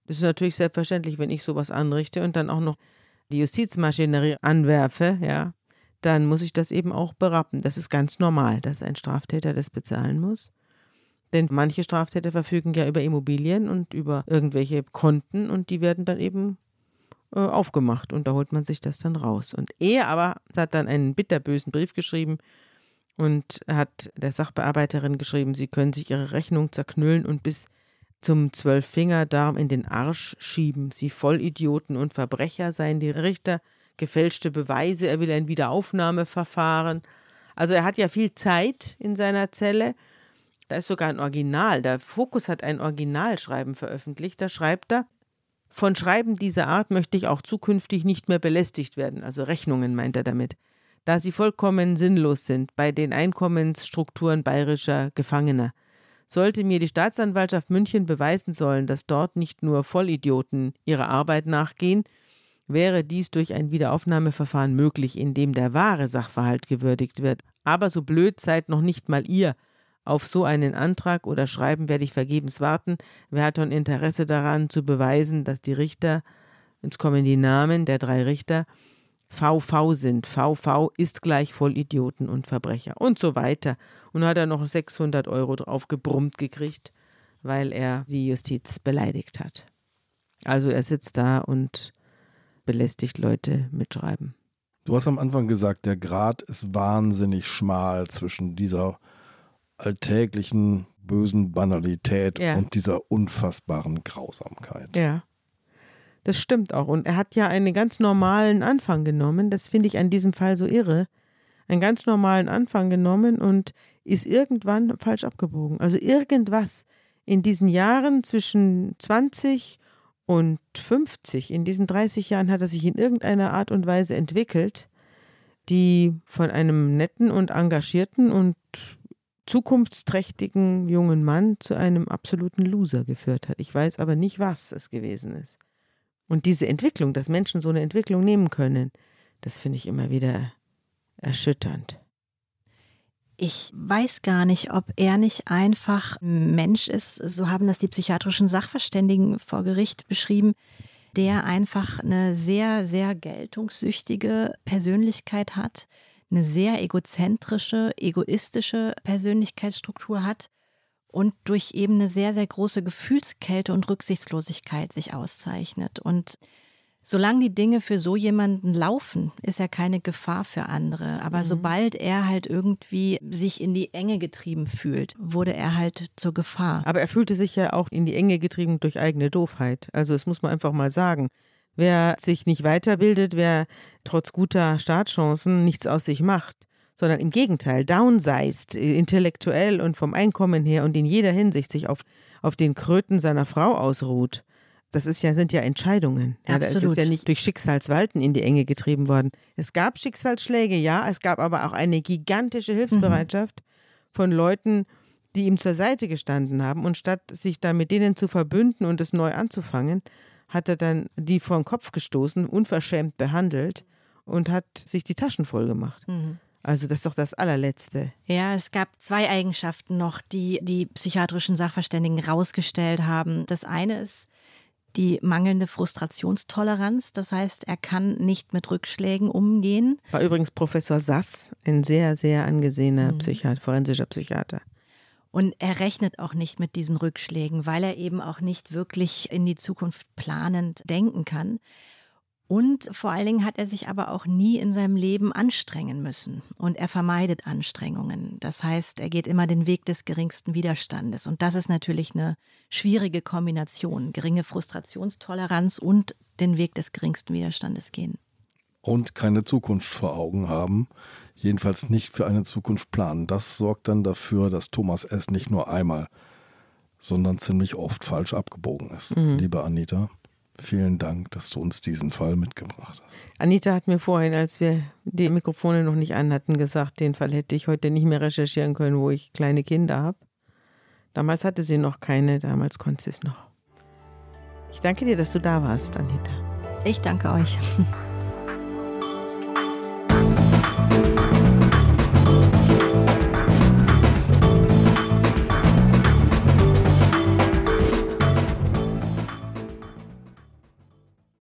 Das ist natürlich selbstverständlich, wenn ich sowas anrichte und dann auch noch die Justizmaschinerie anwerfe, ja, dann muss ich das eben auch berappen. Das ist ganz normal, dass ein Straftäter das bezahlen muss. Denn manche Straftäter verfügen ja über Immobilien und über irgendwelche Konten und die werden dann eben äh, aufgemacht und da holt man sich das dann raus. Und er aber hat dann einen bitterbösen Brief geschrieben und hat der Sachbearbeiterin geschrieben, sie können sich ihre Rechnung zerknüllen und bis zum Zwölffingerdarm in den Arsch schieben. Sie Vollidioten und Verbrecher seien die Richter, gefälschte Beweise, er will ein Wiederaufnahmeverfahren. Also er hat ja viel Zeit in seiner Zelle Da ist sogar ein Original. Der Fokus hat ein Originalschreiben veröffentlicht. Da schreibt er, von Schreiben dieser Art möchte ich auch zukünftig nicht mehr belästigt werden. Also Rechnungen meint er damit. Da sie vollkommen sinnlos sind bei den Einkommensstrukturen bayerischer Gefangener. Sollte mir die Staatsanwaltschaft München beweisen sollen, dass dort nicht nur Vollidioten ihrer Arbeit nachgehen, wäre dies durch ein Wiederaufnahmeverfahren möglich, in dem der wahre Sachverhalt gewürdigt wird. Aber so blöd seid noch nicht mal ihr, auf so einen Antrag oder Schreiben werde ich vergebens warten. Wer hat schon Interesse daran, zu beweisen, dass die Richter, jetzt kommen die Namen der drei Richter, VV sind. VV ist gleich Vollidioten und Verbrecher und so weiter. Und hat er noch 600 Euro drauf gebrummt gekriegt, weil er die Justiz beleidigt hat. Also er sitzt da und belästigt Leute mit Schreiben. Du hast am Anfang gesagt, der Grad ist wahnsinnig schmal zwischen dieser alltäglichen bösen Banalität Ja. und dieser unfassbaren Grausamkeit. Ja. Das stimmt auch. Und er hat ja einen ganz normalen Anfang genommen. Das finde ich an diesem Fall so irre. Einen ganz normalen Anfang genommen und ist irgendwann falsch abgebogen. Also irgendwas in diesen Jahren zwischen 20 und 50, in diesen 30 Jahren hat er sich in irgendeiner Art und Weise entwickelt, die von einem netten und engagierten und zukunftsträchtigen jungen Mann zu einem absoluten Loser geführt hat. Ich weiß aber nicht, was es gewesen ist. Und diese Entwicklung, dass Menschen so eine Entwicklung nehmen können, das finde ich immer wieder erschütternd. Ich weiß gar nicht, ob er nicht einfach ein Mensch ist, so haben das die psychiatrischen Sachverständigen vor Gericht beschrieben, der einfach eine sehr, sehr geltungssüchtige Persönlichkeit hat, eine sehr egozentrische, egoistische Persönlichkeitsstruktur hat und durch eben eine sehr, sehr große Gefühlskälte und Rücksichtslosigkeit sich auszeichnet. Und solange die Dinge für so jemanden laufen, ist er keine Gefahr für andere. Aber Mhm. sobald er halt irgendwie sich in die Enge getrieben fühlt, wurde er halt zur Gefahr. Aber er fühlte sich ja auch in die Enge getrieben durch eigene Doofheit. Also das muss man einfach mal sagen. Wer sich nicht weiterbildet, wer trotz guter Startchancen nichts aus sich macht, sondern im Gegenteil downsized, intellektuell und vom Einkommen her und in jeder Hinsicht sich auf, auf den Kröten seiner Frau ausruht. Das ist ja, sind ja Entscheidungen. Ja, da ist es Absolut. ja nicht durch Schicksalswalten in die Enge getrieben worden. Es gab Schicksalsschläge, ja, es gab aber auch eine gigantische Hilfsbereitschaft von Leuten, die ihm zur Seite gestanden haben. Und statt sich dann mit denen zu verbünden und es neu anzufangen, hat er dann die vor den Kopf gestoßen, unverschämt behandelt und hat sich die Taschen voll gemacht. Mhm. Also das ist doch das allerletzte. Ja, es gab zwei Eigenschaften noch, die die psychiatrischen Sachverständigen rausgestellt haben. Das eine ist die mangelnde Frustrationstoleranz. Das heißt, er kann nicht mit Rückschlägen umgehen. War übrigens Professor Sass, ein sehr, sehr angesehener Psychiater, forensischer Psychiater. Und er rechnet auch nicht mit diesen Rückschlägen, weil er eben auch nicht wirklich in die Zukunft planend denken kann. Und vor allen Dingen hat er sich aber auch nie in seinem Leben anstrengen müssen. Und er vermeidet Anstrengungen. Das heißt, er geht immer den Weg des geringsten Widerstandes. Und das ist natürlich eine schwierige Kombination. Geringe Frustrationstoleranz und den Weg des geringsten Widerstandes gehen. Und keine Zukunft vor Augen haben, jedenfalls nicht für eine Zukunft planen. Das sorgt dann dafür, dass Thomas S. nicht nur einmal, sondern ziemlich oft falsch abgebogen ist. Liebe Anita, vielen Dank, dass du uns diesen Fall mitgebracht hast. Anita hat mir vorhin, als wir die Mikrofone noch nicht an hatten, gesagt, den Fall hätte ich heute nicht mehr recherchieren können, wo ich kleine Kinder habe. Damals hatte sie noch keine, damals konnte sie es noch. Ich danke dir, dass du da warst, Anita. Ich danke euch. [LAUGHS]